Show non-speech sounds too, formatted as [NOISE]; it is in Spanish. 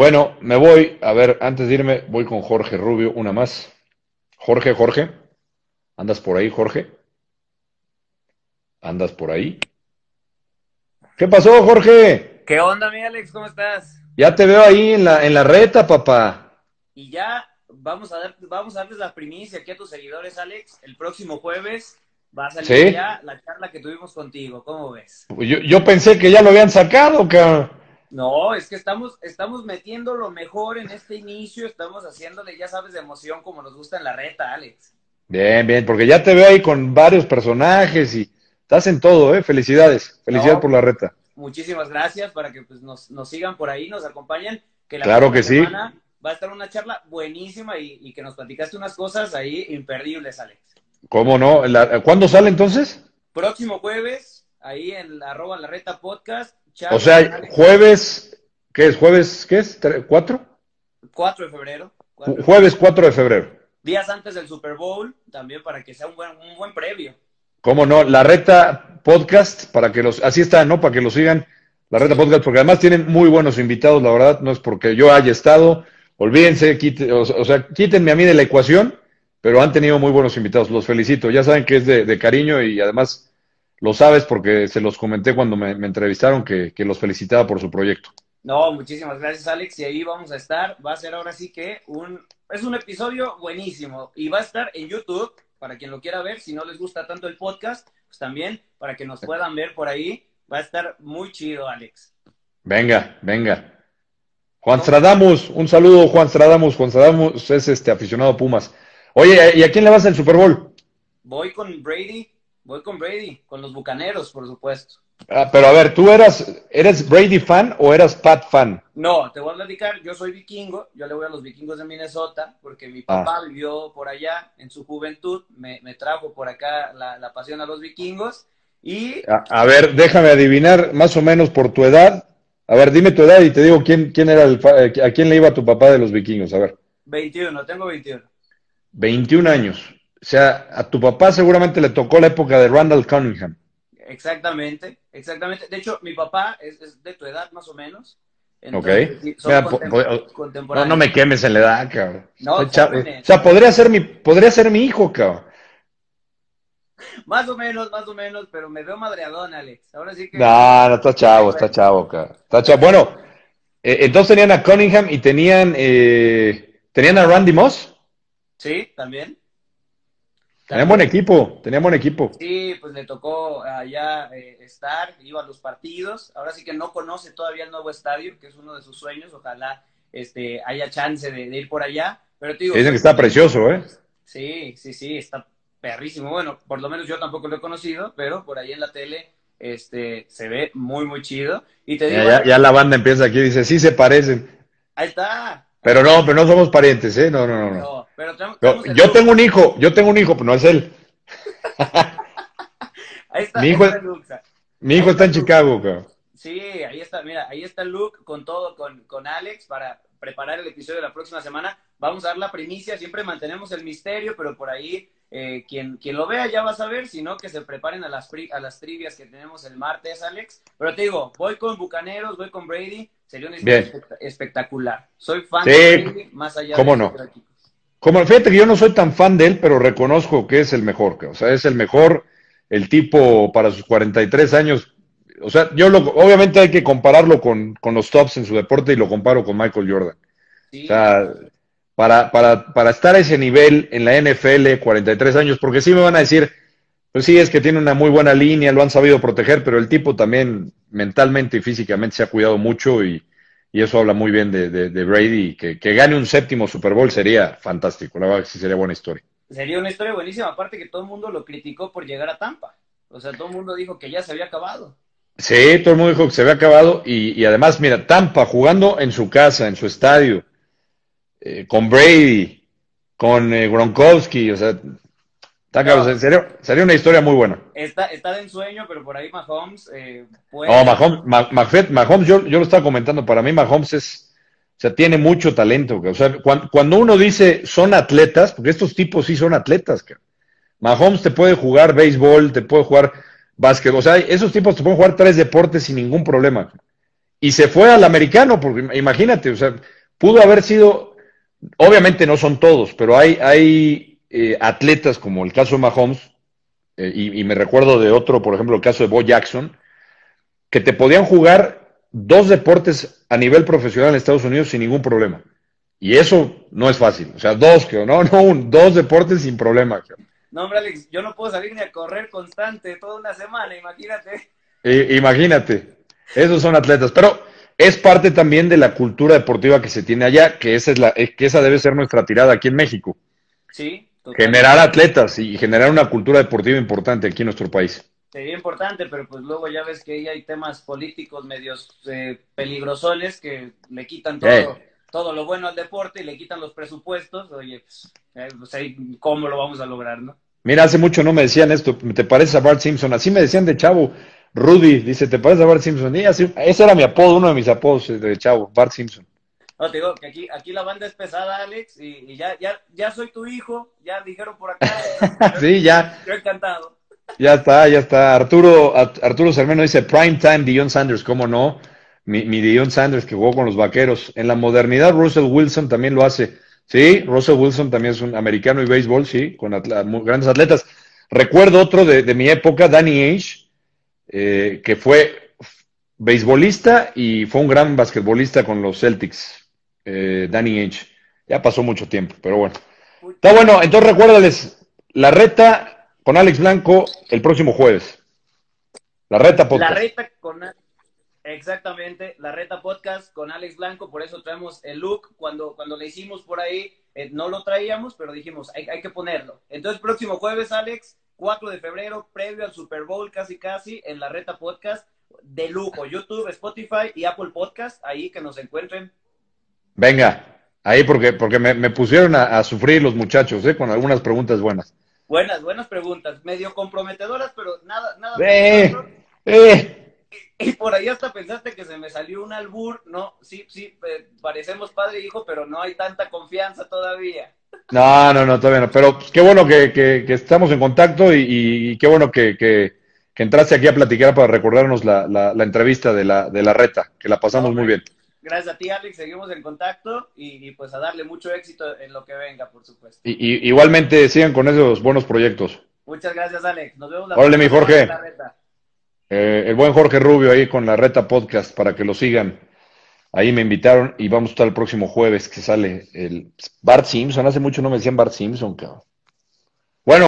Bueno, me voy. A ver, antes de irme, voy con Jorge Rubio, una más. Jorge, Jorge. ¿Andas por ahí, Jorge? ¿Andas por ahí? ¿Qué pasó, Jorge? ¿Qué onda, mi Alex? ¿Cómo estás? Ya te veo ahí en la, en la reta, papá. Y ya vamos a, dar, vamos a darles la primicia aquí a tus seguidores, Alex. El próximo jueves va a salir ¿Sí? ya la charla que tuvimos contigo. ¿Cómo ves? Yo, yo pensé que ya lo habían sacado, cabrón. No, es que estamos, estamos metiendo lo mejor en este inicio, estamos haciéndole, ya sabes, de emoción como nos gusta en la reta, Alex. Bien, bien, porque ya te veo ahí con varios personajes y estás en todo, ¿eh? Felicidades. Felicidades No. por la reta. Muchísimas gracias para que pues, nos, nos sigan por ahí, nos acompañen. Que la Claro que sí. Va a estar una charla buenísima y, y que nos platicaste unas cosas ahí imperdibles, Alex. ¿Cómo no? La- ¿Cuándo sale entonces? Próximo jueves, ahí en la arroba la reta podcast. O sea, jueves, ¿qué es? ¿Jueves, qué es? ¿Tre- ¿Cuatro? 4 de febrero. 4 de Ju- Jueves 4 de febrero. Días antes del Super Bowl, también para que sea un buen, un buen previo. ¿Cómo no? La Reta Podcast, para que los, así está, ¿no? Para que lo sigan. La Reta Podcast, porque además tienen muy buenos invitados, la verdad, no es porque yo haya estado. Olvídense, quite- o, o sea, quítenme a mí de la ecuación, pero han tenido muy buenos invitados. Los felicito. Ya saben que es de, de cariño y además lo sabes porque se los comenté cuando me, me entrevistaron que, que los felicitaba por su proyecto. No, muchísimas gracias, Alex. Y ahí vamos a estar. Va a ser ahora sí que un. Es un episodio buenísimo. Y va a estar en YouTube, para quien lo quiera ver. Si no les gusta tanto el podcast, pues también para que nos puedan ver por ahí. Va a estar muy chido, Alex. Venga, venga. Juan Stradamus, un saludo, Juan Stradamus. Juan Stradamus es este aficionado a Pumas. Oye, ¿y a quién le vas al Super Bowl? Voy con Brady. Voy con Brady. Con los bucaneros, por supuesto. Ah, pero a ver, ¿tú eras, eres Brady fan o eras Pat fan? No, te voy a platicar. Yo soy vikingo. Yo le voy a los vikingos de Minnesota porque mi papá vivió por allá en su juventud. Me, me trajo por acá la, la pasión a los vikingos. Y A, a ver, déjame adivinar más o menos por tu edad. A ver, dime tu edad y te digo quién, quién era el, eh, a quién le iba tu papá de los vikingos. A ver, 21, tengo 21. 21 años. O sea, a tu papá seguramente le tocó la época de Randall Cunningham. Exactamente, exactamente. De hecho, mi papá es, es de tu edad más o menos. Ok. Mira, contem- po- No, no me quemes en la edad, cabrón. No, o sea, podría ser mi, podría ser mi hijo, cabrón. Más o menos, más o menos, pero me veo madreadón, Alex. Ahora sí que... No, no, está chavo, está chavo, cabrón. Está chavo. Bueno, eh, entonces tenían a Cunningham y tenían, eh, tenían a Randy Moss. Sí, también. Tenían buen equipo, tenían buen equipo. Sí, pues le tocó allá eh, estar, iba a los partidos. Ahora sí que no conoce todavía el nuevo estadio, que es uno de sus sueños. Ojalá este, haya chance de, de ir por allá. Pero te digo, Dicen que está precioso, ¿eh? Sí, sí, sí, está perrísimo. Bueno, por lo menos yo tampoco lo he conocido, pero por ahí en la tele este, se ve muy, muy chido. Y te digo, Ya, ya- ya la banda empieza aquí y dice, sí se parecen. ahí está. Pero no, pero no somos parientes, ¿eh? No, no, no. no. Pero Yo, look. tengo un hijo, yo tengo un hijo, pero no es él. [LAUGHS] Ahí está, mi ahí hijo está sa- Mi hijo está en Chicago, cabrón. Sí, ahí está, mira, ahí está look con todo, con, con Alex para preparar el episodio de la próxima semana. Vamos a dar la primicia, siempre mantenemos el misterio, pero por ahí eh, quien, quien lo vea ya va a saber, si no que se preparen a las, pri- a las trivias que tenemos el martes, Alex. Pero te digo, voy con Bucaneros, voy con Brady, sería espect- espectacular. Soy fan Sí, de Brady, más allá cómo de no. otros equipos. Como fíjate que yo no soy tan fan de él, pero reconozco que es el mejor, o sea, es el mejor, el tipo para sus 43 años. O sea, yo lo, obviamente hay que compararlo con, con los tops en su deporte y lo comparo con Michael Jordan. Sí, O sea, para, para, para estar a ese nivel en la NFL, 43 años, porque sí me van a decir, pues sí, es que tiene una muy buena línea, lo han sabido proteger, pero el tipo también mentalmente y físicamente se ha cuidado mucho y, y eso habla muy bien de, de, de Brady. Que, que gane un séptimo Super Bowl sería fantástico, la verdad que sí sería buena historia. sería una historia buenísima, aparte que todo el mundo lo criticó por llegar a Tampa. O sea, todo el mundo dijo que ya se había acabado. Sí, todo el mundo dijo que se había acabado y, y además, mira, Tampa jugando en su casa, en su estadio, eh, con Brady, con eh, Gronkowski, o sea, está No. sería, sería una historia muy buena. Está, está de ensueño, pero por ahí Mahomes eh, puede... No, Mahomes, Ma- Mahomes, yo, yo lo estaba comentando, para mí Mahomes es, o sea, tiene mucho talento, o sea, cuan- cuando, uno dice son atletas, porque estos tipos sí son atletas, cabrón. Mahomes te puede jugar béisbol, te puede jugar básquet, o sea, esos tipos te pueden jugar tres deportes sin ningún problema. y se fue al americano, porque imagínate, o sea, pudo haber sido, obviamente no son todos, pero hay, hay eh, atletas como el caso de Mahomes, eh, y, y, me recuerdo de otro, por ejemplo, el caso de Bo Jackson, que te podían jugar dos deportes a nivel profesional en Estados Unidos sin ningún problema. Y eso no es fácil. O sea, dos, creo, no, no, un, dos deportes sin problema. Creo. No, hombre, Alex, yo no puedo salir ni a correr constante toda una semana, imagínate. Imagínate. Esos son atletas. Pero es parte también de la cultura deportiva que se tiene allá, que esa, es la, que esa debe ser nuestra tirada aquí en México. Sí. Totalmente. Generar atletas y generar una cultura deportiva importante aquí en nuestro país. Sería importante, pero pues luego ya ves que ahí hay temas políticos medios eh, peligrosones que le quitan todo, Hey. todo lo bueno al deporte y le quitan los presupuestos. Oye, pues, eh, pues ahí, ¿cómo lo vamos a lograr, no? Mira, hace mucho no me decían esto, ¿te pareces a Bart Simpson? Así me decían de chavo. Rudy dice, ¿te pareces a Bart Simpson? Y así, ese era mi apodo, uno de mis apodos eh, de chavo, Bart Simpson. No, te digo que aquí, aquí la banda es pesada, Alex, y, y ya, ya, ya soy tu hijo, ya dijeron por acá. [LAUGHS] sí, ya. Yo encantado. Ya está, ya está. Arturo, Arturo Cermeno dice, prime time, Dion Sanders, ¿cómo no? Mi, mi Dion Sanders que jugó con los vaqueros. En la modernidad, Russell Wilson también lo hace. Sí, Russell Wilson también es un americano y béisbol, sí, con atla grandes atletas. Recuerdo otro de, de mi época, Danny Ainge, eh, que fue beisbolista y fue un gran basquetbolista con los Celtics, eh, Danny Ainge. Ya pasó mucho tiempo, pero bueno. Está bueno, entonces recuérdales, la reta con Alex Blanco el próximo jueves. La reta podcast. La reta con exactamente, la reta podcast con Alex Blanco, por eso traemos el look. Cuando, cuando le hicimos por ahí, eh, no lo traíamos, pero dijimos, hay, hay, que ponerlo. Entonces, próximo jueves, Alex, 4 de febrero, previo al Super Bowl, casi casi, en la reta podcast de lujo. YouTube, Spotify y Apple Podcast, ahí que nos encuentren. Venga, ahí porque, porque me, me pusieron a, a, sufrir los muchachos, ¿eh? con algunas preguntas buenas. Buenas, buenas preguntas, medio comprometedoras, pero nada, nada. Eh, eh. Y, y, por ahí hasta pensaste que se me salió un albur, no, sí, sí, eh, parecemos padre e hijo, pero no hay tanta confianza todavía. No, no, no, todavía no, pero pues, qué bueno que, que, que, estamos en contacto y, y qué bueno que, que, entraste aquí a platicar para recordarnos la, la, la entrevista de la, de la reta, que la pasamos muy bien. Gracias a ti, Alex. Seguimos en contacto y, y, pues a darle mucho éxito en lo que venga, por supuesto. Y, y igualmente sigan con esos buenos proyectos. Muchas gracias, Alex. Nos vemos la Órale, mi Jorge. Eh, el buen Jorge Rubio ahí con la Reta Podcast para que lo sigan. Ahí me invitaron y vamos a estar el próximo jueves que sale el Bart Simpson. Hace mucho no me decían Bart Simpson, cabrón.